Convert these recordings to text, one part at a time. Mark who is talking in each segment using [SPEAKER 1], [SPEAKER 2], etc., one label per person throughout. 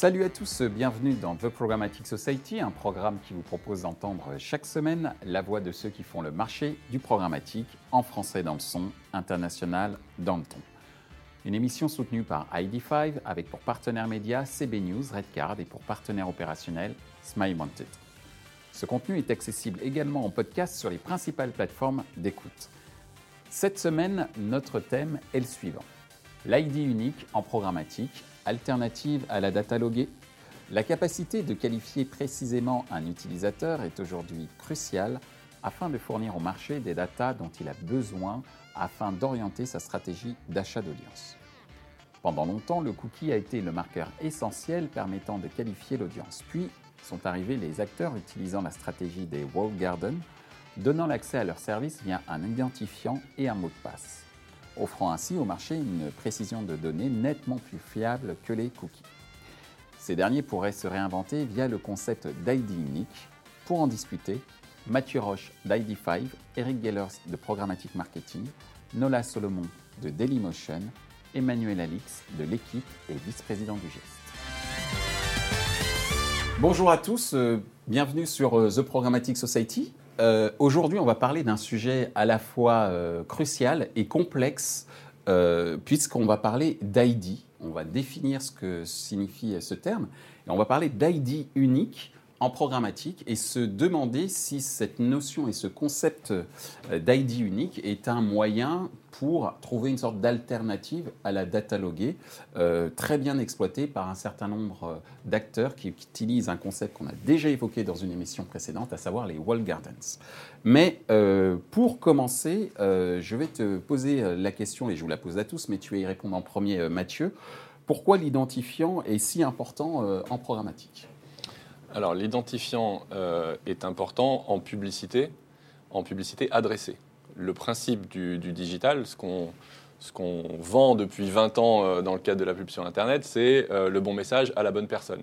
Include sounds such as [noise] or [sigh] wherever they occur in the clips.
[SPEAKER 1] Salut à tous, bienvenue dans The Programmatic Society, un programme qui vous propose d'entendre chaque semaine la voix de ceux qui font le marché du programmatique en français dans le son, international dans le ton. Une émission soutenue par ID5 avec pour partenaire média CB News, Redcard et pour partenaire opérationnel Smile Wanted. Ce contenu est accessible également en podcast sur les principales plateformes d'écoute. Cette semaine, notre thème est le suivant. L'ID unique en programmatique, alternative à la data loguée. La capacité de qualifier précisément un utilisateur est aujourd'hui cruciale afin de fournir au marché des datas dont il a besoin afin d'orienter sa stratégie d'achat d'audience. Pendant longtemps, le cookie a été le marqueur essentiel permettant de qualifier l'audience. Puis sont arrivés les acteurs utilisant la stratégie des walled gardens, donnant l'accès à leurs services via un identifiant et un mot de passe, offrant ainsi au marché une précision de données nettement plus fiable que les cookies. Ces derniers pourraient se réinventer via le concept d'ID unique. Pour en discuter, Mathieu Roche d'ID5, Eric Gellers de Programmatic Marketing, Nola Solomon de Dailymotion, Emmanuel Alix de l'équipe et vice-président du GEST. Bonjour à tous, euh, bienvenue sur euh, The Programmatic Society. Euh, aujourd'hui, on va parler d'un sujet à la fois crucial et complexe, puisqu'on va parler d'ID. On va définir ce que signifie ce terme, et on va parler d'ID unique en programmatique et se demander si cette notion et ce concept euh, d'ID unique est un moyen pour trouver une sorte d'alternative à la data loguée, euh, très bien exploitée par un certain nombre euh, d'acteurs qui, utilisent un concept qu'on a déjà évoqué dans une émission précédente, à savoir les wall gardens. Mais pour commencer, je vais te poser la question, et je vous la pose à tous, mais tu vas y répondre en premier, Mathieu. Pourquoi l'identifiant est si important en programmatique?
[SPEAKER 2] Alors l'identifiant euh, est important en publicité, en publicité adressée. Le principe du, digital, ce qu'on vend depuis 20 ans euh, dans le cadre de la pub sur Internet, c'est euh, le bon message à la bonne personne.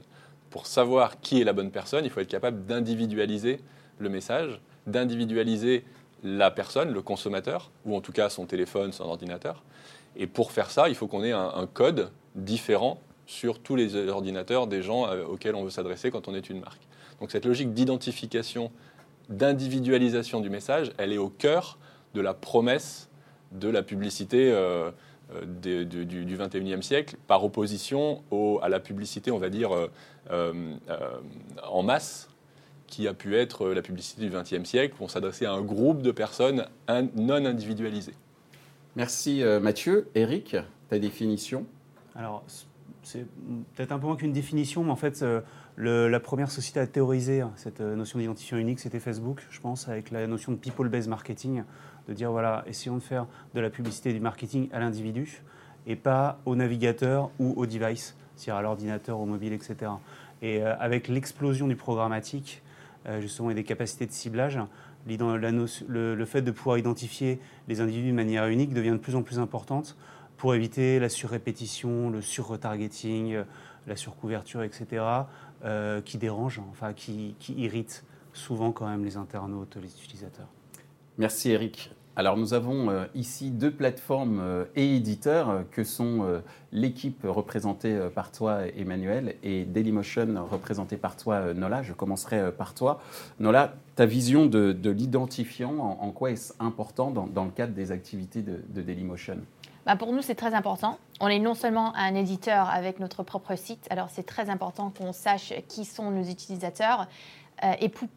[SPEAKER 2] Pour savoir qui est la bonne personne, il faut être capable d'individualiser le message, d'individualiser la personne, le consommateur, ou en tout cas son téléphone, son ordinateur. Et pour faire ça, il faut qu'on ait un code différent sur tous les ordinateurs des gens euh, auxquels on veut s'adresser quand on est une marque. Donc cette logique d'identification, d'individualisation du message, elle est au cœur de la promesse de la publicité euh, euh, du, 21e siècle, par opposition à la publicité, on va dire, en masse, qui a pu être la publicité du 20e siècle, où on s'adressait à un groupe de personnes non individualisées.
[SPEAKER 1] Merci Mathieu. Eric, ta définition?
[SPEAKER 3] Alors, c'est peut-être un peu moins qu'une définition, mais en fait, euh, la première société à théoriser hein, cette euh, notion d'identifiant unique, c'était Facebook, je pense, avec la notion de people-based marketing, de dire voilà, essayons de faire de la publicité et du marketing à l'individu et pas au navigateur ou au device, c'est-à-dire à l'ordinateur, au mobile, etc. Et euh, avec l'explosion du programmatique, justement, et des capacités de ciblage, le, le, fait de pouvoir identifier les individus de manière unique devient de plus en plus importante pour éviter la surrépétition, le sur-retargeting, euh, la surcouverture, etc., euh, qui dérangent, enfin qui, qui irritent souvent quand même les internautes, les utilisateurs.
[SPEAKER 1] Merci Eric. Alors nous avons euh, ici deux plateformes et éditeurs que sont l'équipe représentée par toi Emmanuel et Dailymotion représentée par toi Nola. Je commencerai par toi. Nola, ta vision de, l'identifiant, en, quoi est-ce important dans, le cadre des activités de, de Dailymotion?
[SPEAKER 4] Bah, pour nous, c'est très important. On est non seulement un éditeur avec notre propre site, alors c'est très important qu'on sache qui sont nos utilisateurs euh, et pour,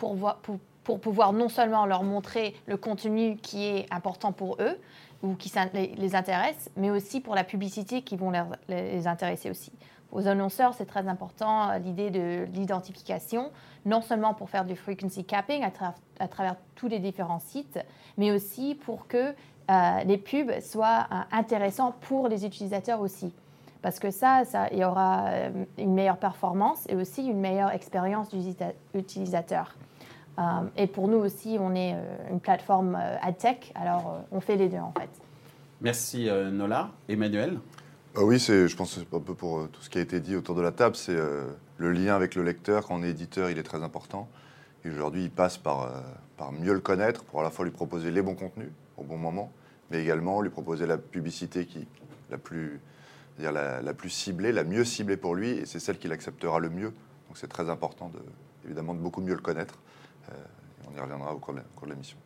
[SPEAKER 4] pouvoir non seulement leur montrer le contenu qui est important pour eux ou qui les intéresse, mais aussi pour la publicité qui vont les intéresser aussi. Aux annonceurs, c'est très important euh, l'idée de l'identification, non seulement pour faire du frequency capping à, travers tous les différents sites, mais aussi pour que euh, les pubs soient euh, intéressants pour les utilisateurs aussi. Parce que ça, ça, il y aura euh, une meilleure performance et aussi une meilleure expérience utilisateur. et pour nous aussi, on est une plateforme ad tech, alors on fait les deux en fait.
[SPEAKER 1] Merci Nola. Emmanuel?
[SPEAKER 5] Oui, je pense que un peu pour tout ce qui a été dit autour de la table, c'est le lien avec le lecteur. Quand on est éditeur, il est très important. Et aujourd'hui, il passe par, par mieux le connaître pour à la fois lui proposer les bons contenus au bon moment, mais également lui proposer la publicité qui la plus c'est-à-dire la, la plus ciblée, la mieux ciblée pour lui, et c'est celle qu'il acceptera le mieux. Donc c'est très important, de, évidemment, de beaucoup mieux le connaître. Euh, on y reviendra au cours de la, au cours de la mission.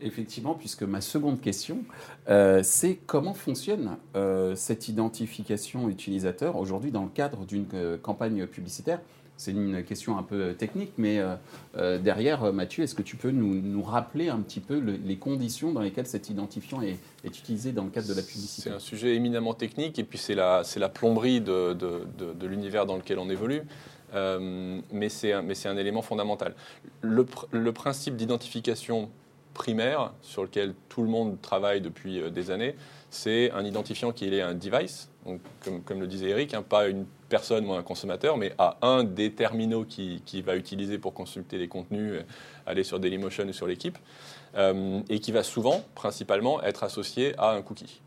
[SPEAKER 1] Effectivement, puisque ma seconde question, euh, c'est comment fonctionne euh, cette identification utilisateur aujourd'hui dans le cadre d'une campagne publicitaire C'est une question un peu technique, mais euh, euh, derrière, Mathieu, est-ce que tu peux nous, rappeler un petit peu le- les conditions dans lesquelles cet identifiant est, utilisé dans le cadre de la
[SPEAKER 2] C'est
[SPEAKER 1] publicité
[SPEAKER 2] un sujet éminemment technique et puis c'est la, c'est plomberie de, l'univers dans lequel on évolue. Euh, mais c'est un, c'est élément fondamental. Le, pr- le principe d'identification primaire sur lequel tout le monde travaille depuis euh, des années, c'est un identifiant qui est un device, comme, le disait Eric, hein, pas une personne ou un consommateur, mais à un des terminaux qui, va utiliser pour consulter les contenus, euh, aller sur Dailymotion ou sur l'équipe, euh, et qui va souvent, principalement, être associé à un cookie.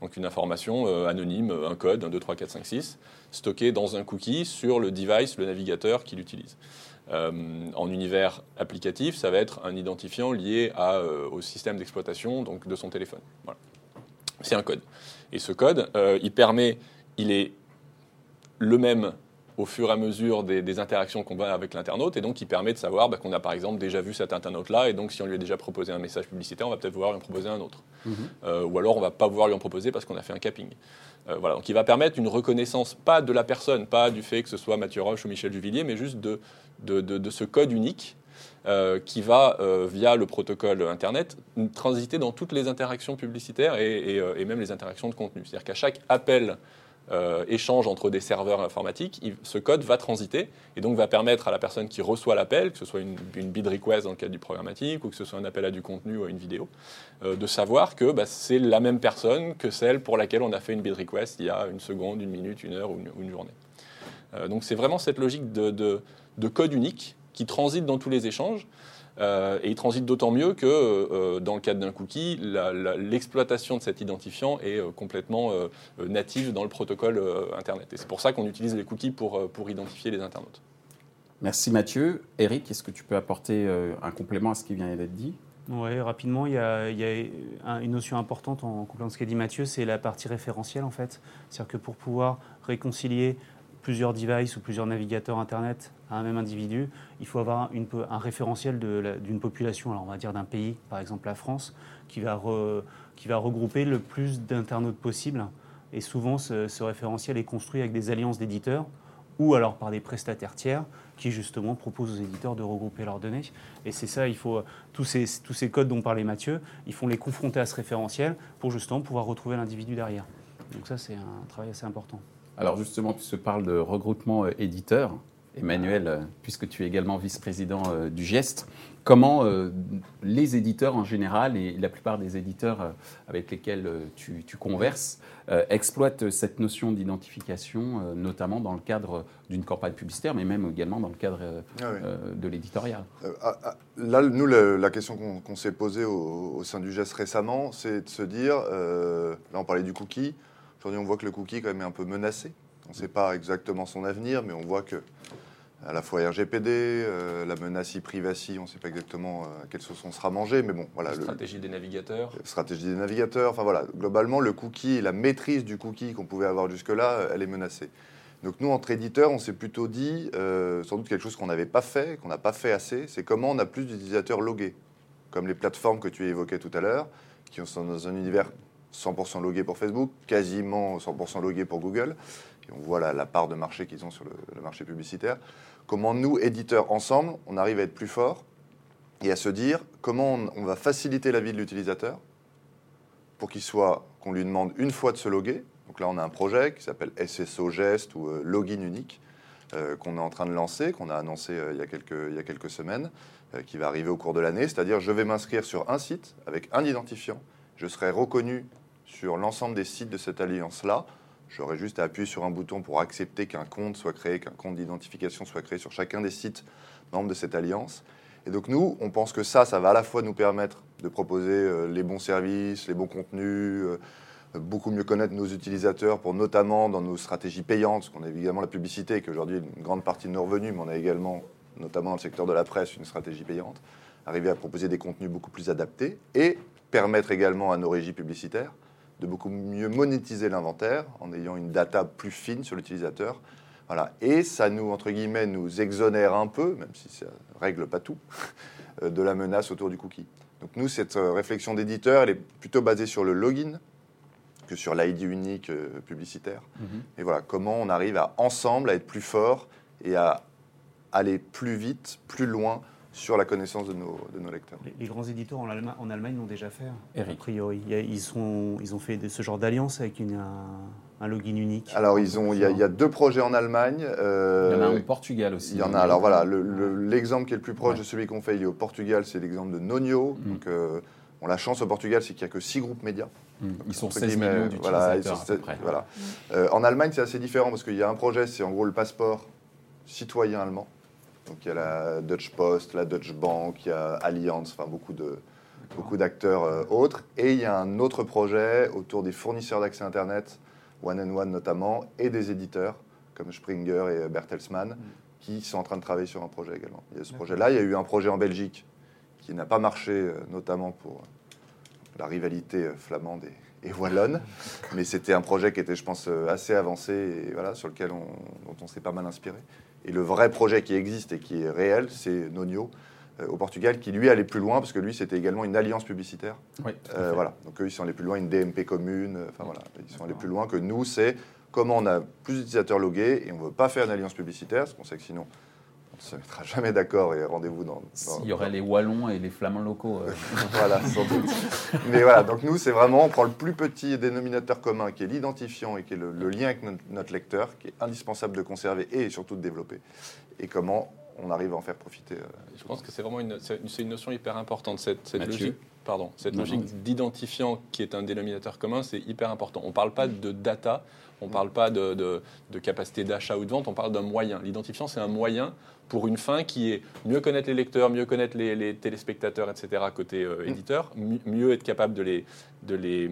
[SPEAKER 2] Donc une information euh, anonyme, un code, 1, 2, 3, 4, 5, 6, stocké dans un cookie sur le device, le navigateur qui l'utilise. Euh, en univers applicatif, ça va être un identifiant lié au système d'exploitation donc de son téléphone. Voilà. C'est un code. Et ce code, euh, il permet, il est le même au fur et à mesure des, des interactions qu'on va avec l'internaute, et donc il permet de savoir bah, qu'on a par exemple déjà vu cet internaute-là, et donc si on lui a déjà proposé un message publicitaire, on va peut-être vouloir lui en proposer un autre.
[SPEAKER 1] Mhm.
[SPEAKER 2] Euh, ou alors on va pas vouloir lui en proposer parce qu'on a fait un capping. Euh, voilà, donc il va permettre une reconnaissance, pas de la personne, pas du fait que ce soit Mathieu Roche ou Michel Juvillier, mais juste de, de, de- de ce code unique euh, qui va, euh, via le protocole Internet, transiter dans toutes les interactions publicitaires et, euh, même les interactions de contenu. C'est-à-dire qu'à chaque appel échange entre des serveurs informatiques, ce code va transiter et donc va permettre à la personne qui reçoit l'appel, que ce soit une, bid request dans le cadre du programmatique ou que ce soit un appel à du contenu ou à une vidéo, de savoir que bah, c'est la même personne que celle pour laquelle on a fait une bid request il y a une seconde, une minute, une heure ou une, ou une journée. Donc c'est vraiment cette logique de code unique qui transite dans tous les échanges. Euh, et il transite d'autant mieux que, euh, dans le cadre d'un cookie, l'exploitation de cet identifiant est euh, complètement native dans le protocole euh, Internet. Et c'est pour ça qu'on utilise les cookies pour, pour identifier les internautes.
[SPEAKER 1] Merci Mathieu. Eric, est-ce que tu peux apporter euh, un complément à ce qui vient d'être dit?
[SPEAKER 3] Oui, rapidement, il y a, il y a un- une notion importante en complément de ce qu'a dit Mathieu, c'est la partie référentielle en fait. C'est-à-dire que pour pouvoir réconcilier plusieurs devices ou plusieurs navigateurs Internet à un même individu, il faut avoir un référentiel d'une population, alors on va dire d'un pays, par exemple la France, qui va, qui va regrouper le plus d'internautes possible. Et souvent, ce, référentiel est construit avec des alliances d'éditeurs ou alors par des prestataires tiers qui justement proposent aux éditeurs de regrouper leurs données. Et c'est ça, il faut tous ces, tous ces codes dont parlait Mathieu, il faut les confronter à ce référentiel pour justement pouvoir retrouver l'individu derrière. Donc ça, c'est un travail assez important.
[SPEAKER 1] Alors justement, tu parles de regroupement euh, éditeur, Emmanuel, euh, puisque tu es également vice-président euh, du GEST, comment les éditeurs en général et la plupart des éditeurs avec lesquels tu, tu converses exploitent cette notion d'identification, notamment dans le cadre d'une campagne publicitaire, mais même également dans le cadre
[SPEAKER 5] Ah oui.
[SPEAKER 1] de l'éditorial
[SPEAKER 5] ah, ah, là, nous, la question qu'on s'est posée au, au sein du GES récemment, c'est de se dire, euh, là on parlait du cookie, aujourd'hui on voit que le cookie quand même est un peu menacé. On ne sait pas exactement son avenir, mais on voit que à la fois RGPD, euh, la menace e-privacy, on ne sait pas exactement euh, à quelle sauce on sera mangé, mais bon, voilà.
[SPEAKER 2] La
[SPEAKER 5] le-
[SPEAKER 2] stratégie des navigateurs.
[SPEAKER 5] stratégie des navigateurs. Enfin voilà, globalement, le cookie la maîtrise du cookie qu'on pouvait avoir jusque-là, euh, elle est menacée. Donc nous, entre éditeurs, on s'est plutôt dit, euh, sans doute quelque chose qu'on n'avait pas fait, qu'on n'a pas fait assez, c'est comment on a plus d'utilisateurs logués, comme les plateformes que tu évoquais tout à l'heure, qui sont dans un univers 100% logué pour Facebook, quasiment 100% logué pour Google, et on voit la, part de marché qu'ils ont sur le, marché publicitaire. Comment nous, éditeurs, ensemble, on arrive à être plus forts et à se dire comment on, va faciliter la vie de l'utilisateur pour qu'il soit, qu'on lui demande une fois de se loguer. Donc là, on a un projet qui s'appelle SSO Gest ou euh, Login Unique euh, qu'on est en train de lancer, qu'on a annoncé euh, il, y a quelques, il y a quelques semaines, qui va arriver au cours de l'année. C'est-à-dire, je vais m'inscrire sur un site avec un identifiant. Je serai reconnu sur l'ensemble des sites de cette alliance-là. J'aurai juste à appuyer sur un bouton pour accepter qu'un compte soit créé, qu'un compte d'identification soit créé sur chacun des sites membres de cette alliance. Et donc nous, on pense que ça, ça va à la fois nous permettre de proposer euh, les bons services, les bons contenus, euh, beaucoup mieux connaître nos utilisateurs pour notamment dans nos stratégies payantes, parce qu'on a évidemment la publicité, qui aujourd'hui une grande partie de nos revenus, mais on a également, notamment dans le secteur de la presse, une stratégie payante, arriver à proposer des contenus beaucoup plus adaptés et permettre également à nos régies publicitaires de beaucoup mieux monétiser l'inventaire en ayant une data plus fine sur l'utilisateur. Voilà. Et ça nous, entre guillemets, nous exonère un peu, même si ça ne règle pas tout, [laughs] de la menace autour du cookie. Donc nous, cette euh, réflexion d'éditeur, elle est plutôt basée sur le login que sur l'ID unique euh, publicitaire.
[SPEAKER 1] Mhm.
[SPEAKER 5] Et voilà, comment on arrive à ensemble à être plus fort et à aller plus vite, plus loin sur la connaissance de nos, de nos lecteurs.
[SPEAKER 3] Les, les grands éditeurs en, Allema- en Allemagne l'ont déjà fait, a
[SPEAKER 1] Eric.
[SPEAKER 3] priori. A- ils, sont, ils ont fait de- ce genre d'alliance avec une, un, un login unique.
[SPEAKER 5] Alors, ils ont, il y, a- il y a deux projets en Allemagne. euh,
[SPEAKER 1] Il y en a un au Portugal aussi.
[SPEAKER 5] Il y en a. Alors voilà, le- le- l'exemple qui est le plus proche de celui qu'on fait, il est au Portugal, c'est l'exemple de Nonio.
[SPEAKER 1] Mm.
[SPEAKER 5] Donc, euh, bon, la chance au Portugal, c'est qu'il n'y a que six groupes médias.
[SPEAKER 1] Mm. Ils sont
[SPEAKER 5] Entre
[SPEAKER 1] 16
[SPEAKER 5] guillemets,
[SPEAKER 1] millions
[SPEAKER 5] voilà, ils
[SPEAKER 1] d'utilisateurs
[SPEAKER 5] sont-
[SPEAKER 1] à peu près.
[SPEAKER 5] voilà. Euh, en Allemagne, c'est assez différent parce qu'il y a un projet, c'est en gros le passeport citoyen allemand. Donc il y a la Deutsche Post, la Deutsche Bank, il y a Allianz, enfin beaucoup de beaucoup d'acteurs euh, autres. Et il y a un autre projet autour des fournisseurs d'accès Internet, One and One notamment, et des éditeurs comme Springer et Bertelsmann, qui sont en train de travailler sur un projet également. Il y a ce projet-là, il y a eu un projet en Belgique qui n'a pas marché, euh, notamment pour la rivalité euh, flamande et, et wallonne. [laughs] Mais c'était un projet qui était, je pense, euh, assez avancé et voilà, sur lequel on, dont on s'est pas mal inspiré. Et le vrai projet qui existe et qui est réel, c'est Nonio euh, au Portugal, qui lui allait plus loin parce que lui, c'était également une alliance publicitaire.
[SPEAKER 1] Oui,
[SPEAKER 5] Euh, voilà. Donc eux, ils sont allés plus loin, une DMP commune. euh, Enfin voilà, ils sont allés plus loin que nous. C'est comment on a plus d'utilisateurs logués et on veut pas faire une alliance publicitaire, parce qu'on sait que sinon on ne se mettra jamais d'accord et rendez-vous dans. dans-
[SPEAKER 1] S'il y aurait les Wallons et les Flamands locaux. euh, [laughs]
[SPEAKER 5] voilà, sans doute. Mais voilà, donc nous, c'est vraiment, on prend le plus petit dénominateur commun, qui est l'identifiant et qui est le, le lien avec notre, notre lecteur, qui est indispensable de conserver et surtout de développer. Et comment on arrive à en faire profiter. euh,
[SPEAKER 2] Je pense que c'est vraiment une, une notion hyper importante, cette, cette logique. Pardon, cette
[SPEAKER 1] Non,
[SPEAKER 2] logique
[SPEAKER 1] non.
[SPEAKER 2] d'identifiant qui est un dénominateur commun, c'est hyper important. On ne parle pas de data, on ne parle pas de, de- de capacité d'achat ou de vente, on parle d'un moyen. L'identifiant, c'est un moyen pour une fin qui est mieux connaître les lecteurs, mieux connaître les, les téléspectateurs, etc., côté euh, éditeur, mi- mieux être capable de les, de, les,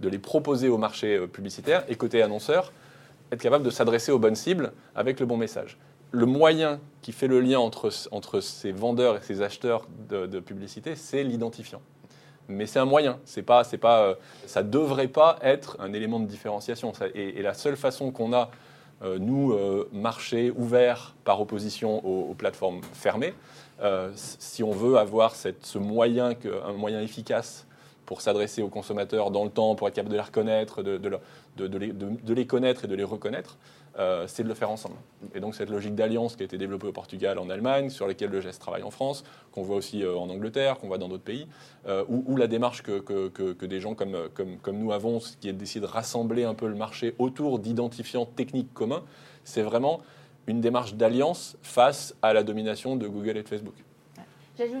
[SPEAKER 2] de les proposer au marché euh, publicitaire, et côté annonceur, être capable de s'adresser aux bonnes cibles avec le bon message. Le moyen qui fait le lien entre, entre ces vendeurs et ces acheteurs de, de publicité, c'est l'identifiant. Mais c'est un moyen, c'est pas, c'est pas, euh, ça devrait pas être un élément de différenciation. Et, la seule façon qu'on a, euh, nous, euh, marché ouvert par opposition aux, plateformes fermées, si on veut avoir cette, ce moyen, un moyen efficace pour s'adresser aux consommateurs dans le temps, pour être capable de les reconnaître, de les connaître et de les reconnaître, euh, c'est de le faire ensemble. Et donc cette logique d'alliance qui a été développée au Portugal, en Allemagne, sur laquelle le geste travaille en France, qu'on voit aussi euh, en Angleterre, qu'on voit dans d'autres pays, euh, ou la démarche que, des gens comme nous avons, qui est d'essayer de rassembler un peu le marché autour d'identifiants techniques communs, c'est vraiment une démarche d'alliance face à la domination de Google et de Facebook.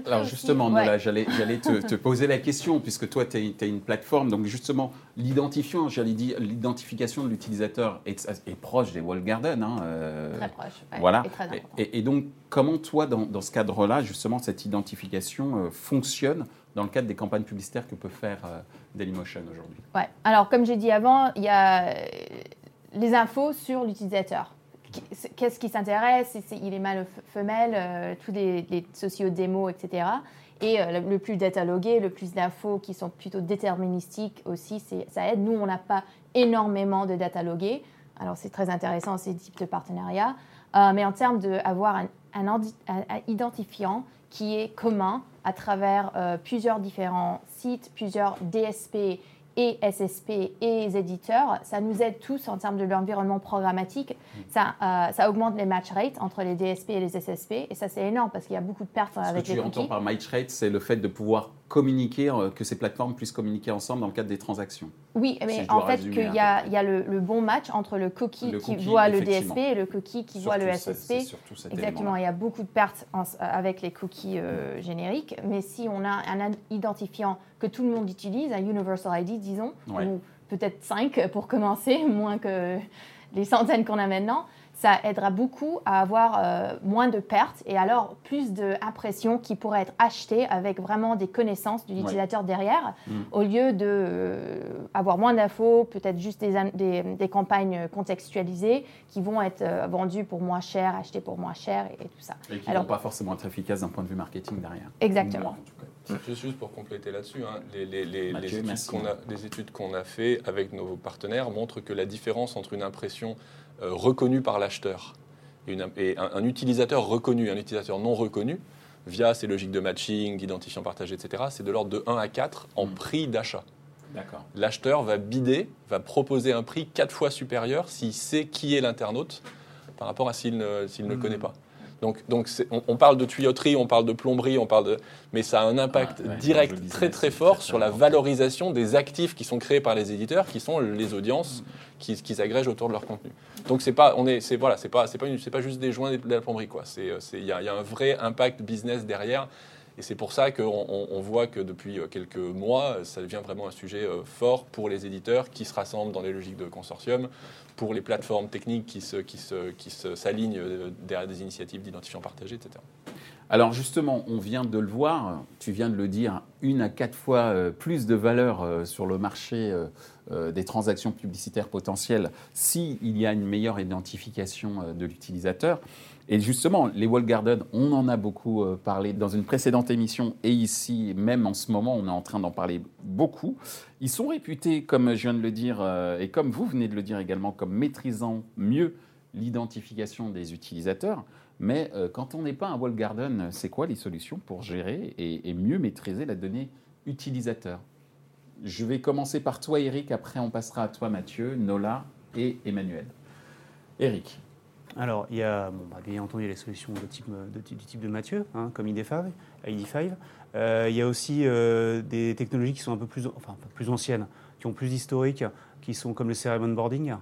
[SPEAKER 1] Alors
[SPEAKER 4] aussi-
[SPEAKER 1] justement,
[SPEAKER 4] ouais.
[SPEAKER 1] Nola, j'allais, [laughs] j'allais te, te poser la question, puisque toi, tu es, une plateforme, donc justement, l'identifiant, j'allais dire, l'identification de l'utilisateur est, est proche des wall garden. hein, euh,
[SPEAKER 4] Très proche. ouais,
[SPEAKER 1] voilà.
[SPEAKER 4] et très important.
[SPEAKER 1] Et, et- et donc, comment toi, dans, dans ce cadre-là, justement, cette identification euh, fonctionne dans le cadre des campagnes publicitaires que peut faire euh, Dailymotion aujourd'hui?
[SPEAKER 4] Ouais. Alors, comme j'ai dit avant, il y a les infos sur l'utilisateur. Qu'est-ce qui s'intéresse Il est mâle ou femelle, euh, tous les, les sociodémos, etc. Et euh, le, plus datalogué, le plus d'infos qui sont plutôt déterministiques aussi, ça aide. Nous, on n'a pas énormément de datalogués. Alors, c'est très intéressant ces types de partenariats. Euh, mais en termes d'avoir un- un identifiant qui est commun à travers euh, plusieurs différents sites, plusieurs DSP et SSP et les éditeurs, ça nous aide tous en termes de l'environnement programmatique. Ça, euh, ça augmente les match rates entre les DSP et les SSP et ça c'est énorme parce qu'il y a beaucoup de pertes
[SPEAKER 1] Ce
[SPEAKER 4] avec
[SPEAKER 1] que
[SPEAKER 4] les
[SPEAKER 1] tu entends par match rate, c'est le fait de pouvoir communiquer, euh, que ces plateformes puissent communiquer ensemble dans le cadre des transactions.
[SPEAKER 4] Oui, mais en fait qu'il y a, il y a le, le bon match entre le cookie
[SPEAKER 1] Le
[SPEAKER 4] qui voit le. DSP et le cookie qui voit le SSP. Exactement, il y a beaucoup de pertes en- avec les cookies euh, génériques, mais si on a un identifiant que tout le monde utilise, un Universal ID, disons,
[SPEAKER 1] Ouais.
[SPEAKER 4] ou peut-être 5 pour commencer, [laughs] moins que les centaines qu'on a maintenant, ça aidera beaucoup à avoir euh, moins de pertes et alors plus d'impressions qui pourraient être achetées avec vraiment des connaissances de l'utilisateur derrière,
[SPEAKER 1] Mm.
[SPEAKER 4] au lieu de euh, avoir moins d'infos, peut-être juste des, des- des campagnes contextualisées qui vont être euh, vendues pour moins cher, achetées pour moins cher et, et tout ça.
[SPEAKER 1] Et qui ne vont pas forcément être efficaces d'un point de vue marketing derrière.
[SPEAKER 4] Exactement.
[SPEAKER 1] Moi, en tout cas.
[SPEAKER 2] Juste, pour compléter là-dessus, hein, les, les- les-
[SPEAKER 1] Mathieu,
[SPEAKER 2] les études qu'on a, qu'on a fait avec nos partenaires montrent que la différence entre une impression euh, reconnue par l'acheteur et, un, un utilisateur reconnu un utilisateur non reconnu, via ces logiques de matching, d'identifiant partagé, etc., c'est de l'ordre de 1 à 4 en
[SPEAKER 1] Mm.
[SPEAKER 2] prix d'achat. L'acheteur va bider, va proposer un prix 4 fois supérieur s'il sait qui est l'internaute par rapport à s'il ne, s'il ne le
[SPEAKER 3] Mm.
[SPEAKER 2] connaît pas. Donc, on, on parle de tuyauterie, on parle de plomberie, on parle de, mais ça a un impact
[SPEAKER 1] Ah, ouais,
[SPEAKER 2] direct,
[SPEAKER 1] disais,
[SPEAKER 2] très très fort
[SPEAKER 1] très
[SPEAKER 2] sur la valorisation des actifs qui sont créés par les éditeurs, qui sont les audiences qui, qui s'agrègent autour de leur contenu. Donc c'est pas, on est, c'est voilà, c'est pas, c'est pas, c'est pas juste des joints de la plomberie quoi. C'est, euh, il y, a un vrai impact business derrière. Et c'est pour ça qu'on on, voit que depuis euh, quelques mois, ça devient vraiment un sujet euh, fort pour les éditeurs qui se rassemblent dans les logiques de consortium, pour les plateformes techniques qui, se, qui, se, qui s'alignent euh, derrière des initiatives d'identifiants partagés, etc.
[SPEAKER 1] Alors justement, on vient de le voir, tu viens de le dire, une à quatre fois euh, plus de valeur euh, sur le marché euh, des transactions publicitaires potentielles s'il y a une meilleure identification de l'utilisateur. Et justement, les wall gardens, on en a beaucoup parlé dans une précédente émission et ici, même en ce moment, on est en train d'en parler beaucoup. Ils sont réputés, comme je viens de le dire, et comme vous venez de le dire également, comme maîtrisant mieux l'identification des utilisateurs. Mais euh, quand on n'est pas un wall garden, c'est quoi les solutions pour gérer et, mieux maîtriser la donnée utilisateur? Je vais commencer par toi, Eric. Après, on passera à toi, Mathieu, Nola et Emmanuel. Eric.
[SPEAKER 3] Alors, il y a bon, bah, bien entendu les solutions type, du type de Mathieu, hein, comme ID5. ID5. Euh, il y a aussi euh, des technologies qui sont un peu plus, enfin, plus anciennes, qui ont plus d'historique, qui sont comme le CRM onboarding.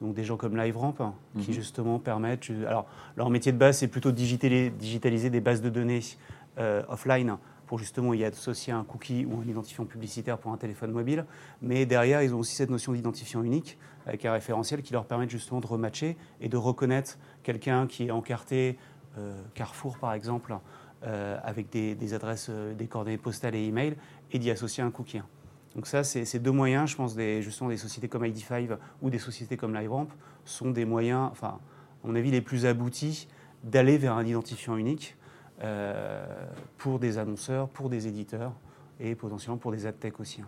[SPEAKER 3] Donc des gens comme LiveRamp, hein, qui
[SPEAKER 1] Mhm.
[SPEAKER 3] justement permettent... Alors, leur métier de base, c'est plutôt de digitali- digitaliser des bases de données euh, offline pour justement y associer un cookie ou un identifiant publicitaire pour un téléphone mobile. Mais derrière, ils ont aussi cette notion d'identifiant unique avec un référentiel qui leur permet justement de rematcher et de reconnaître quelqu'un qui est encarté, euh, Carrefour par exemple, euh, avec des, des adresses, euh, des coordonnées postales et email, et d'y associer un cookie. Donc ça, ces deux moyens, je pense, des, justement des sociétés comme ID5 ou des sociétés comme LiveRamp sont des moyens, enfin, à mon avis, les plus aboutis d'aller vers un identifiant unique euh, pour des annonceurs, pour des éditeurs et potentiellement pour des ad tech aussi.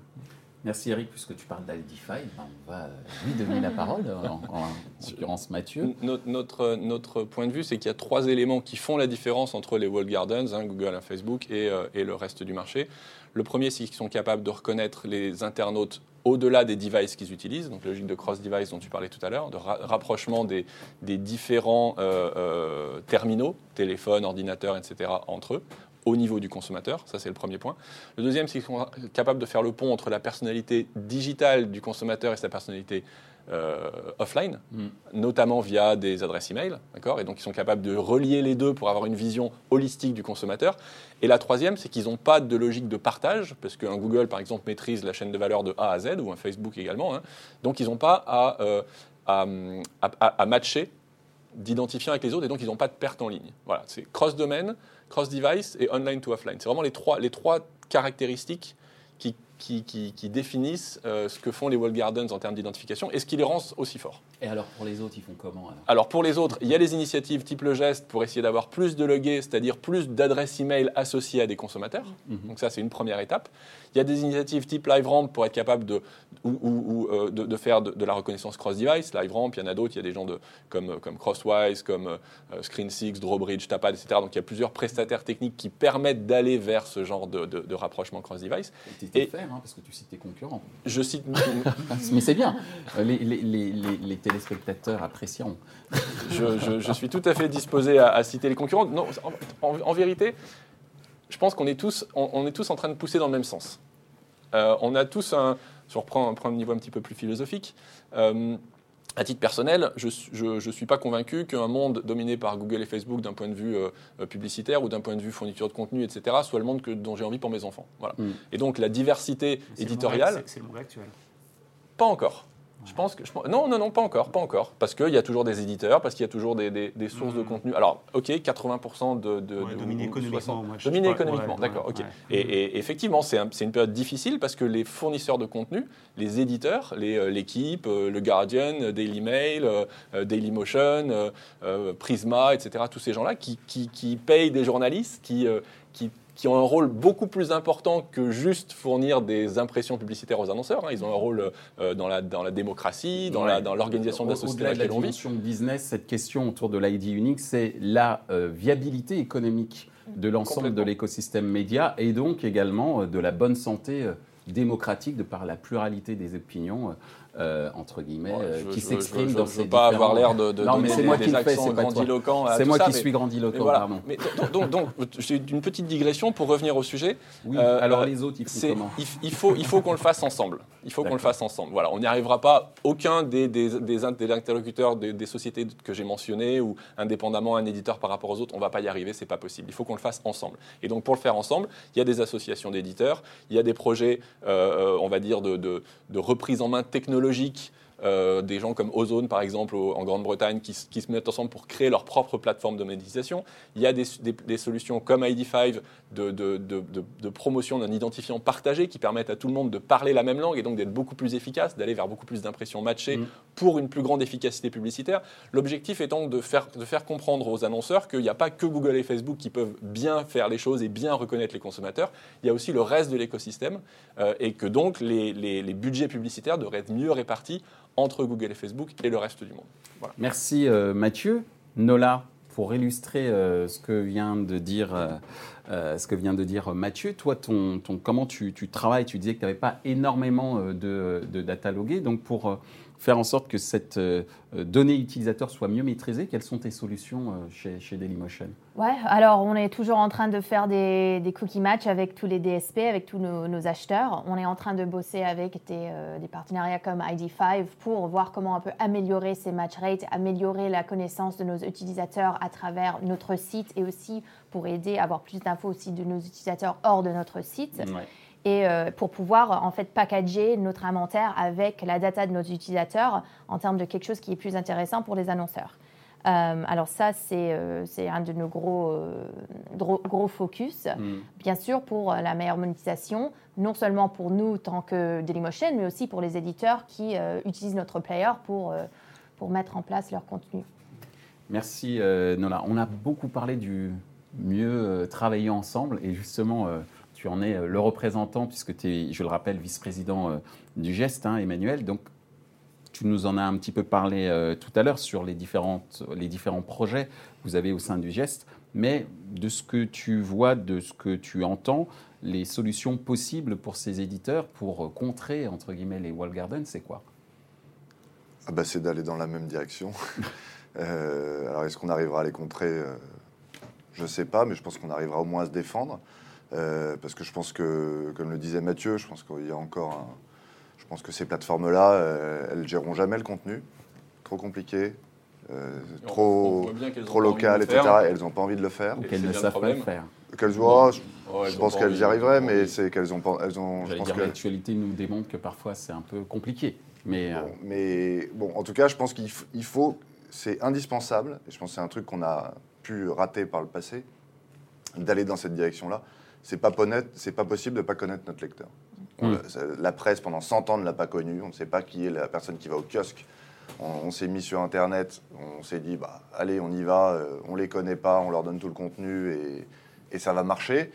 [SPEAKER 1] Merci, Eric. Puisque tu parles d'Aldify, ben, on va lui donner la parole, en, en [laughs] l'occurrence Mathieu.
[SPEAKER 2] Notre, notre, notre point de vue, c'est qu'il y a trois éléments qui font la différence entre les wall gardens, hein, Google, Facebook et, euh, et le reste du marché. Le premier, c'est qu'ils sont capables de reconnaître les internautes au-delà des devices qu'ils utilisent, donc logique de cross-device dont tu parlais tout à l'heure, de ra- rapprochement des, des différents euh, euh, terminaux, téléphone, ordinateur, etc., entre eux au niveau du consommateur, ça c'est le premier point. Le deuxième, c'est qu'ils sont capables de faire le pont entre la personnalité digitale du consommateur et sa personnalité euh, offline,
[SPEAKER 1] Mm.
[SPEAKER 2] notamment via des adresses email, d'accord? Et donc ils sont capables de relier les deux pour avoir une vision holistique du consommateur. Et la troisième, c'est qu'ils n'ont pas de logique de partage, parce qu'un Google, par exemple, maîtrise la chaîne de valeur de A à Z, ou un Facebook également. hein. Donc ils n'ont pas à, euh, à, à- à- à matcher d'identifiants avec les autres, et donc ils n'ont pas de perte en ligne. Voilà, c'est cross-domaine, cross-device et online to offline. C'est vraiment les trois, les trois caractéristiques qui, qui, qui- qui définissent euh, ce que font les wall gardens en termes d'identification et ce qui les rend aussi forts.
[SPEAKER 1] Et alors, pour les autres, ils font comment alors?
[SPEAKER 2] Alors pour les autres, il y a les initiatives type le geste pour essayer d'avoir plus de logués, c'est-à-dire plus d'adresses email associées à des consommateurs.
[SPEAKER 1] Mhm.
[SPEAKER 2] Donc ça, c'est une première étape. Il y a des initiatives type LiveRamp pour être capable de, ou, ou- ou, euh, de, de faire de, de la reconnaissance cross-device. LiveRamp, il y en a d'autres. Il y a des gens de, comme, comme Crosswise, comme euh, Screen6, Drawbridge, Tapad, etc. Donc il y a plusieurs prestataires techniques qui permettent d'aller vers ce genre de, rapprochement cross-device. Et-
[SPEAKER 1] hein, parce que tu cites tes concurrents.
[SPEAKER 2] Je cite [laughs]
[SPEAKER 1] Mais c'est bien. Euh, Les, les- les- les- les téléspectateurs apprécieront.
[SPEAKER 2] je, je- je suis tout à fait disposé à, à citer les concurrents. Non, en, en- en vérité, je pense qu'on est, tous- on, on est tous en train de pousser dans le même sens. Euh, on a tous un. Je reprends un, prends un niveau un petit peu plus philosophique. Euh, à titre personnel, je ne suis pas convaincu qu'un monde dominé par Google et Facebook d'un point de vue euh, publicitaire ou d'un point de vue fourniture de contenu, etc., soit le monde que, dont j'ai envie pour mes enfants. Voilà.
[SPEAKER 1] Mm.
[SPEAKER 2] Et donc la diversité éditoriale,
[SPEAKER 3] c'est le monde actuel.
[SPEAKER 2] pas encore. Je pense que je non non non pas encore pas encore parce qu'il y a toujours des éditeurs parce qu'il y a toujours des, des- des sources de
[SPEAKER 3] Mhm.
[SPEAKER 2] contenu. Alors ok 80% de, de,
[SPEAKER 3] Ouais,
[SPEAKER 2] de-
[SPEAKER 3] dominé économiquement,
[SPEAKER 2] 60.
[SPEAKER 3] moi, je
[SPEAKER 2] dominé
[SPEAKER 3] sais pas,
[SPEAKER 2] économiquement
[SPEAKER 3] ouais,
[SPEAKER 2] d'accord
[SPEAKER 3] ouais,
[SPEAKER 2] ok. Et, et effectivement c'est un- c'est une période difficile parce que les fournisseurs de contenu, les éditeurs, les, euh, l'équipe, euh, le Guardian, euh, Daily Mail, euh, Dailymotion, Prisma, etc. Tous ces gens-là qui, qui, qui payent des journalistes qui qui qui ont un rôle beaucoup plus important que juste fournir des impressions publicitaires aux annonceurs. hein. Ils ont un rôle euh, dans, la, dans la démocratie, dans
[SPEAKER 1] Ouais.
[SPEAKER 2] l'organisation de la société dans
[SPEAKER 1] la
[SPEAKER 2] on vit.
[SPEAKER 1] business, cette question autour de l'ID unique, c'est la euh, viabilité économique de l'ensemble de l'écosystème média et donc également euh, de la bonne santé démocratique de par la pluralité des opinions, euh, euh, entre guillemets,
[SPEAKER 2] Ouais,
[SPEAKER 1] euh,
[SPEAKER 2] je-
[SPEAKER 1] qui
[SPEAKER 2] je-
[SPEAKER 1] s'expriment
[SPEAKER 2] je-
[SPEAKER 1] dans
[SPEAKER 2] je
[SPEAKER 1] ces
[SPEAKER 2] veux pas avoir l'air de, de
[SPEAKER 1] Non, mais c'est moi
[SPEAKER 2] des,
[SPEAKER 1] qui fais, c'est
[SPEAKER 2] grandiloquents à
[SPEAKER 1] C'est moi
[SPEAKER 2] ça,
[SPEAKER 1] qui
[SPEAKER 2] mais-
[SPEAKER 1] suis grandiloquent,
[SPEAKER 2] mais voilà.
[SPEAKER 1] pardon.
[SPEAKER 2] Mais donc, donc, donc, j'ai une petite digression pour revenir au sujet.
[SPEAKER 1] Oui,
[SPEAKER 2] Euh,
[SPEAKER 1] alors
[SPEAKER 2] euh,
[SPEAKER 1] les autres, ils font comment
[SPEAKER 2] il, il faut, il faut qu'on le fasse ensemble. Il faut qu'on le fasse ensemble. Voilà, on n'y arrivera pas. Aucun des, des, des, in- des interlocuteurs des, des sociétés que j'ai mentionnées ou indépendamment un éditeur par rapport aux autres, on va pas y arriver. C'est pas possible. Il faut qu'on le fasse ensemble. Et donc pour le faire ensemble, il y a des associations d'éditeurs, il y a des projets, euh, euh, on va dire de, de, de reprise en main technologique logique euh, des gens comme Ozone, par exemple, au- en Grande-Bretagne, qui, se mettent ensemble pour créer leur propre plateforme de monétisation. Il y a des, des- des solutions comme ID5 de, de- de- de- de promotion d'un identifiant partagé qui permettent à tout le monde de parler la même langue et donc d'être beaucoup plus efficace, d'aller vers beaucoup plus d'impressions matchées
[SPEAKER 1] Mm.
[SPEAKER 2] pour une plus grande efficacité publicitaire. L'objectif étant de faire, de faire comprendre aux annonceurs qu'il n'y a pas que Google et Facebook qui peuvent bien faire les choses et bien reconnaître les consommateurs, il y a aussi le reste de l'écosystème euh, et que donc les, les- les budgets publicitaires devraient être mieux répartis entre Google et Facebook et le reste du monde.
[SPEAKER 1] Merci euh, Mathieu. Nola, pour illustrer euh, ce que vient de dire, euh, ce que vient de dire Mathieu, toi, ton, ton- comment tu, tu travailles? Tu disais que tu n'avais pas énormément de, de data loguée. Donc, pour faire en sorte que cette euh, euh, donnée utilisateur soit mieux maîtrisée, quelles sont tes solutions euh, chez, chez Dailymotion?
[SPEAKER 4] Ouais, alors on est toujours en train de faire des, des cookie match avec tous les DSP, avec tous nos, nos acheteurs. On est en train de bosser avec des, euh, des partenariats comme ID5 pour voir comment on peut améliorer ces match rates, améliorer la connaissance de nos utilisateurs à travers notre site et aussi pour aider à avoir plus d'infos aussi de nos utilisateurs hors de notre site
[SPEAKER 1] Ouais.
[SPEAKER 4] Et euh, pour pouvoir en fait packager notre inventaire avec la data de nos utilisateurs en termes de quelque chose qui est plus intéressant pour les annonceurs. Euh, alors ça, c'est euh, un de nos gros, euh, gros, gros focus.
[SPEAKER 1] Mm.
[SPEAKER 4] Bien sûr, pour la meilleure monétisation, non seulement pour nous, tant que Dailymotion, mais aussi pour les éditeurs qui utilisent notre player pour, pour mettre en place leur contenu.
[SPEAKER 1] Merci Nola. On a beaucoup parlé du mieux travailler ensemble et justement, tu en es euh, le représentant puisque tu es, je le rappelle, vice-président euh, du GEST, hein, Emmanuel. Donc, tu nous en as un petit peu parlé euh, tout à l'heure sur les, différentes, les différents projets que vous avez au sein du GEST, mais de ce que tu vois, de ce que tu entends, les solutions possibles pour ces éditeurs pour contrer, entre guillemets, les wall gardens, c'est quoi?
[SPEAKER 5] Ah bah, c'est d'aller dans la même direction. [laughs] Euh, alors, est-ce qu'on arrivera à les contrer? Je ne sais pas, mais je pense qu'on arrivera au moins à se défendre. Euh, parce que je pense que, comme le disait Mathieu, je pense qu'il y a encore un... Je pense que ces plateformes-là, euh, elles géreront jamais le contenu. Trop compliqué, euh,
[SPEAKER 2] On-
[SPEAKER 5] trop, local, etc.
[SPEAKER 2] faire.
[SPEAKER 5] Et elles n'ont pas envie de le faire.
[SPEAKER 1] Ou qu'elles ne savent pas le
[SPEAKER 2] problème.
[SPEAKER 1] faire
[SPEAKER 5] Qu'elles voient, je,
[SPEAKER 2] Ouais,
[SPEAKER 5] je
[SPEAKER 2] elles
[SPEAKER 5] pense qu'elles y arriveraient, mais c'est qu'elles ont, pas- elles ont, je pense
[SPEAKER 1] dire,
[SPEAKER 5] que
[SPEAKER 1] l'actualité nous démontre que parfois c'est un peu compliqué. Mais euh,
[SPEAKER 5] Bon, mais bon, en tout cas, je pense qu'il faut, c'est indispensable, et je pense que c'est un truc qu'on a pu rater par le passé, d'aller dans cette direction-là. C'est pas, pas possible de ne pas connaître notre lecteur.
[SPEAKER 1] Mm.
[SPEAKER 5] le- ça- La presse, pendant 100 ans, ne l'a pas connu. On ne sait pas qui est la personne qui va au kiosque. On, on s'est mis sur Internet, on s'est dit, bah, allez, on y va, euh, on les connaît pas, on leur donne tout le contenu et, et ça va marcher.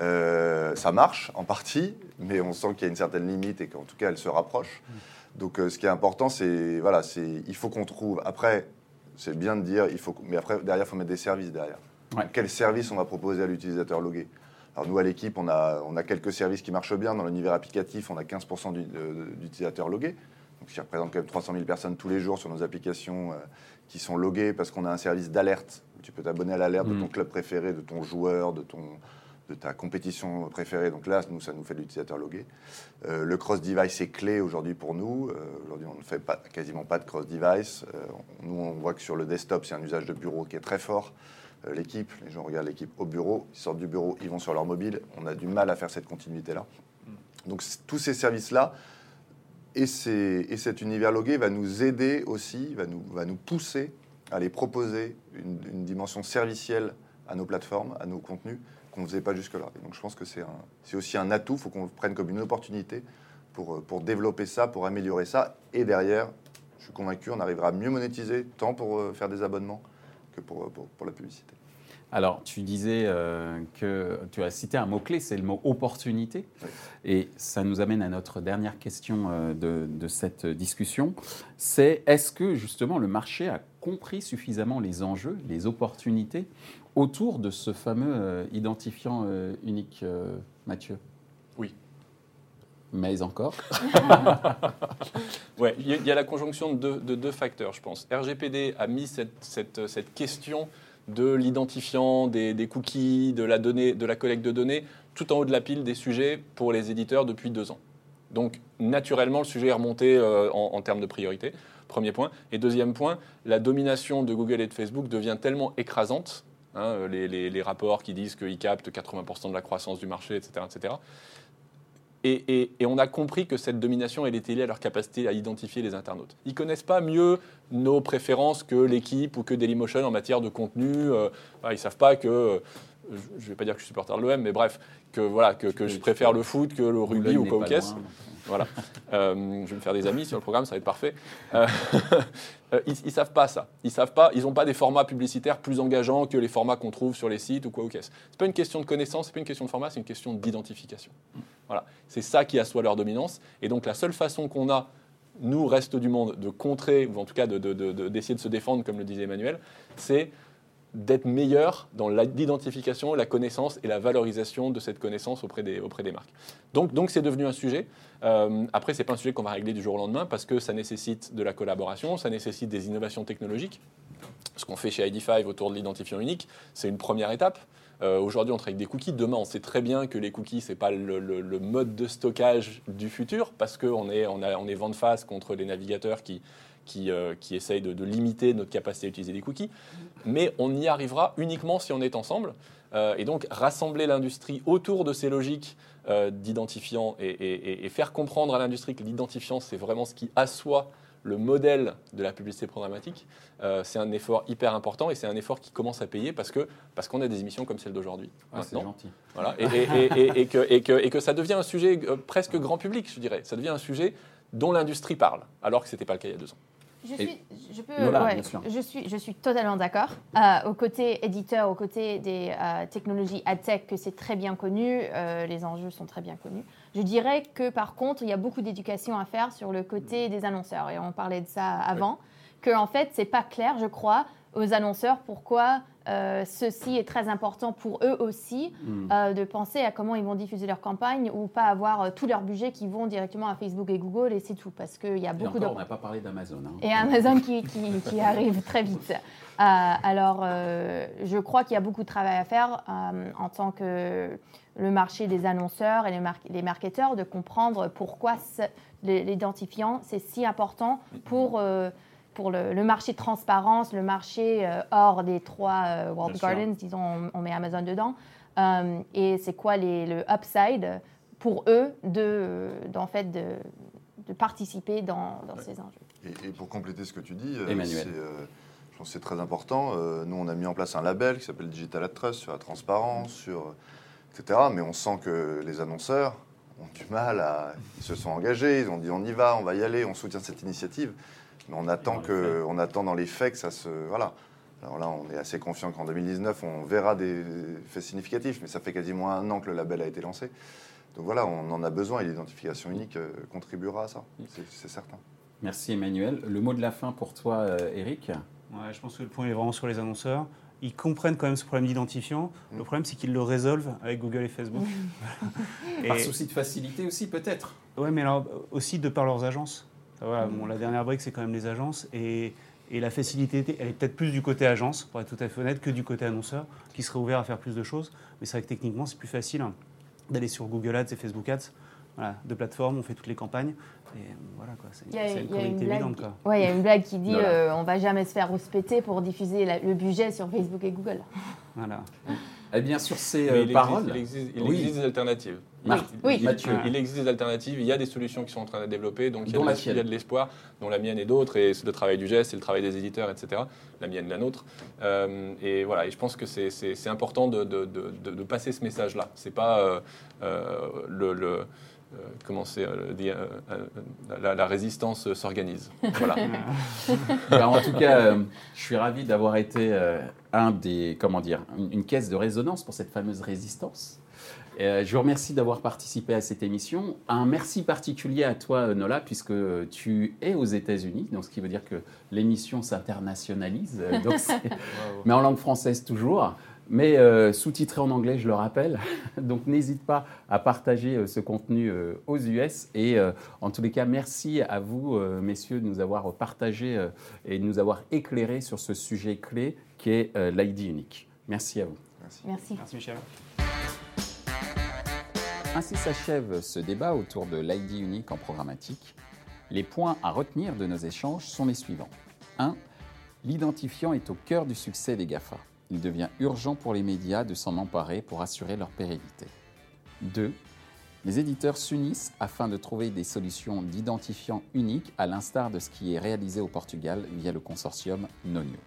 [SPEAKER 5] Euh, ça marche en partie, mais on sent qu'il y a une certaine limite et qu'en tout cas, elle se rapproche. Donc, euh, ce qui est important, c'est, voilà, c'est, il faut qu'on trouve. Après, c'est bien de dire, il faut, mais après, derrière, il faut mettre des services derrière.
[SPEAKER 1] Ouais.
[SPEAKER 5] Quel service on va proposer à l'utilisateur logué? Alors, nous, à l'équipe, on a, on a quelques services qui marchent bien. Dans l'univers applicatif, on a 15% du- de- d'utilisateurs logués. Donc, qui représente quand même 300 000 personnes tous les jours sur nos applications euh, qui sont loguées parce qu'on a un service d'alerte. Tu peux t'abonner à l'alerte de
[SPEAKER 1] Mm.
[SPEAKER 5] ton club préféré, de ton joueur, de, ton, de ta compétition préférée. Donc là, nous, ça nous fait de l'utilisateur logué. Euh, le cross-device est clé aujourd'hui pour nous. Euh, aujourd'hui, on ne fait pas, quasiment pas de cross-device. Nous, on voit que sur le desktop, c'est un usage de bureau qui est très fort. Euh, l'équipe, les gens regardent l'équipe au bureau, ils sortent du bureau, ils vont sur leur mobile. On a du mal à faire cette continuité-là. Donc tous ces services-là et, cet univers logué va nous aider aussi, va nous, pousser à les proposer une, dimension servicielle à nos plateformes, à nos contenus, qu'on ne faisait pas jusque-là. Donc je pense que c'est aussi un atout, il faut qu'on le prenne comme une opportunité pour, euh, pour développer ça, pour améliorer ça. Et derrière, je suis convaincu, on arrivera à mieux monétiser, tant pour euh, faire des abonnements que pour, pour, pour la publicité.
[SPEAKER 1] Alors, tu disais euh, que tu as cité un mot-clé, c'est le mot opportunité. Et ça nous amène à notre dernière question euh, de, de, cette discussion. C'est est-ce que justement le marché a compris suffisamment les enjeux, les opportunités autour de ce fameux euh, identifiant unique, Mathieu?
[SPEAKER 2] Oui.
[SPEAKER 1] Mais encore
[SPEAKER 2] Oui, il y a la conjonction de deux, de deux, facteurs, je pense. RGPD a mis cette, question de l'identifiant, des, cookies, de la, collecte de données, tout en haut de la pile des sujets pour les éditeurs depuis deux ans. Donc naturellement, le sujet est remonté euh, en, termes de priorité, premier point. Et deuxième point, la domination de Google et de Facebook devient tellement écrasante, hein, les, rapports qui disent qu'ils captent 80% de la croissance du marché, etc., etc., et, on a compris que cette domination, elle était liée à leur capacité à identifier les internautes. Ils connaissent pas mieux nos préférences que l'équipe ou que Dailymotion en matière de contenu. Euh, ils savent pas que, je ne vais pas dire que je suis supporter de l'OM, mais bref, que, voilà, que, je préfère le foot que le rugby ou quoi caisse. Voilà. Euh, je vais me faire des amis sur le programme, ça va être parfait. Euh, [laughs] ils ne savent pas ça. Ils savent pas. Ils n'ont pas des formats publicitaires plus engageants que les formats qu'on trouve sur les sites ou quoi ou qu'est-ce. C'est pas une question de connaissance, c'est pas une question de format, c'est une question d'identification. Voilà. C'est ça qui assoit leur dominance. Et donc la seule façon qu'on a nous, reste du monde, de contrer, ou en tout cas d'essayer de, de, se défendre, comme le disait Emmanuel, c'est d'être meilleur dans l'identification, la connaissance et la valorisation de cette connaissance auprès des, auprès des marques. Donc, donc c'est devenu un sujet. Euh, après, ce n'est pas un sujet qu'on va régler du jour au lendemain parce que ça nécessite de la collaboration, ça nécessite des innovations technologiques. Ce qu'on fait chez ID5 autour de l'identifiant unique, c'est une première étape. Euh, aujourd'hui, on travaille avec des cookies. Demain, on sait très bien que les cookies, ce n'est pas le, mode de stockage du futur parce qu'on est, on, on est vent de face contre les navigateurs qui, qui, euh, qui essayent de, limiter notre capacité à utiliser des cookies. Mais on y arrivera uniquement si on est ensemble. Euh, et donc, rassembler l'industrie autour de ces logiques euh, d'identifiant et, faire comprendre à l'industrie que l'identifiant, c'est vraiment ce qui assoit le modèle de la publicité programmatique, c'est un effort hyper important et c'est un effort qui commence à payer parce que parce qu'on a des émissions comme celle d'aujourd'hui.
[SPEAKER 1] Ah, c'est gentil.
[SPEAKER 2] Voilà, et, que, et, que, et que ça devient un sujet presque grand public, je dirais. Ça devient un sujet dont l'industrie parle, alors que ce n'était pas le cas il y a deux ans.
[SPEAKER 4] Je suis, je, peux, je, suis, je suis totalement d'accord. Euh, au côté éditeur, au côté des euh, technologies ad-tech, que c'est très bien connu, euh, les enjeux sont très bien connus. Je dirais que par contre, il y a beaucoup d'éducation à faire sur le côté des annonceurs, et on parlait de ça avant, que en fait, c'est pas clair, je crois, aux annonceurs pourquoi euh, ceci est très important pour eux aussi, hmm. euh, de penser à comment ils vont diffuser leur campagne ou pas avoir euh, tout leur budget qui vont directement à Facebook et Google et c'est tout. Parce qu'il y a beaucoup
[SPEAKER 1] de. On n'a pas parlé d'Amazon. Hein.
[SPEAKER 4] Et Amazon qui, qui, [laughs] arrive très vite. alors, je crois qu'il y a beaucoup de travail à faire en tant que le marché des annonceurs et les, les marketeurs de comprendre pourquoi l'identifiant, c'est si important pour pour le, marché de transparence, le marché euh, hors des trois euh, World Gardens, disons, on, met Amazon dedans. Euh, et c'est quoi les, le upside pour eux de, en fait, de, de participer dans, dans ces enjeux?
[SPEAKER 5] Et, pour compléter ce que tu dis, Emmanuel. je pense que c'est très important. nous, on a mis en place un label qui s'appelle Digital Ad Trust sur la transparence, sur, etc. Mais on sent que les annonceurs ont du mal à... Ils se sont engagés, ils ont dit on y va, on va y aller, on soutient cette initiative. Mais on attend, que, on attend dans les faits que ça se. Voilà. Alors là, on est assez confiant qu'en 2019, on verra des faits significatifs, mais ça fait quasiment un an que le label a été lancé. Donc voilà, on en a besoin et l'identification unique euh, contribuera à ça, c'est certain.
[SPEAKER 1] Merci Emmanuel. Le mot de la fin pour toi, euh, Eric
[SPEAKER 3] ouais, Je pense que le point est vraiment sur les annonceurs. Ils comprennent quand même ce problème d'identifiant. Mm. Le problème, c'est qu'ils le résolvent avec Google et Facebook. [laughs] [laughs]
[SPEAKER 1] Par souci de facilité aussi, peut-être
[SPEAKER 3] Oui, mais alors aussi de par leurs agences. Voilà, bon, la dernière brique, c'est quand même les agences. Et, et la facilité, elle est peut-être plus du côté agence, pour être tout à fait honnête, que du côté annonceur, qui serait ouvert à faire plus de choses. Mais c'est vrai que techniquement, c'est plus facile hein, d'aller sur Google Ads et Facebook Ads. Voilà, deux plateformes, on fait toutes les campagnes. Et voilà, quoi, c'est une
[SPEAKER 4] communauté évidente. Oui, il y a une blague qui dit euh, on va jamais se faire respecter pour diffuser le budget sur Facebook et Google.
[SPEAKER 3] Voilà.
[SPEAKER 1] Eh bien, sur ces euh, paroles.
[SPEAKER 2] il existe, des alternatives.
[SPEAKER 4] Oui.
[SPEAKER 2] Mathieu. Il existe des alternatives, il y a des solutions qui sont en train d'être développées, donc il y, a de, l'espoir, dont la mienne et d'autres, et c'est le travail du geste, c'est le travail des éditeurs, etc. La mienne, la nôtre. Euh, et voilà, et je pense que c'est important de, de, passer ce message-là. C'est pas euh, euh, le, comment c'est la, la, résistance s'organise. [laughs] Voilà. [laughs]
[SPEAKER 1] Ben, en tout cas, je suis ravi d'avoir été un des, comment dire, une, une caisse de résonance pour cette fameuse résistance. Euh, je vous remercie d'avoir participé à cette émission. Un merci particulier à toi, Nola, puisque tu es aux États-Unis, donc ce qui veut dire que l'émission s'internationalise, euh, donc [laughs] mais en langue française toujours. Mais euh, sous-titré en anglais, je le rappelle. [laughs] Donc n'hésite pas à partager euh, ce contenu euh, aux US. Et euh, en tous les cas, merci à vous, euh, messieurs, de nous avoir partagé euh, et de nous avoir éclairé sur ce sujet clé qui est euh, l'ID unique. Merci à vous.
[SPEAKER 5] Merci.
[SPEAKER 4] Merci.
[SPEAKER 3] Merci Michel.
[SPEAKER 1] Ainsi s'achève ce débat autour de l'ID unique en programmatique. Les points à retenir de nos échanges sont les suivants. 1. L'identifiant est au cœur du succès des GAFA. Il devient urgent pour les médias de s'en emparer pour assurer leur pérennité. 2. Les éditeurs s'unissent afin de trouver des solutions d'identifiant unique à l'instar de ce qui est réalisé au Portugal via le consortium Nonio.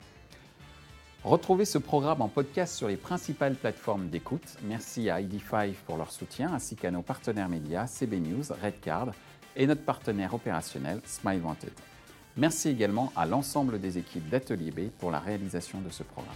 [SPEAKER 1] Retrouvez ce programme en podcast sur les principales plateformes d'écoute. Merci à ID5 pour leur soutien, ainsi qu'à nos partenaires médias CB News, Redcard et notre partenaire opérationnel Smile Wanted. Merci également à l'ensemble des équipes d'Atelier B pour la réalisation de ce programme.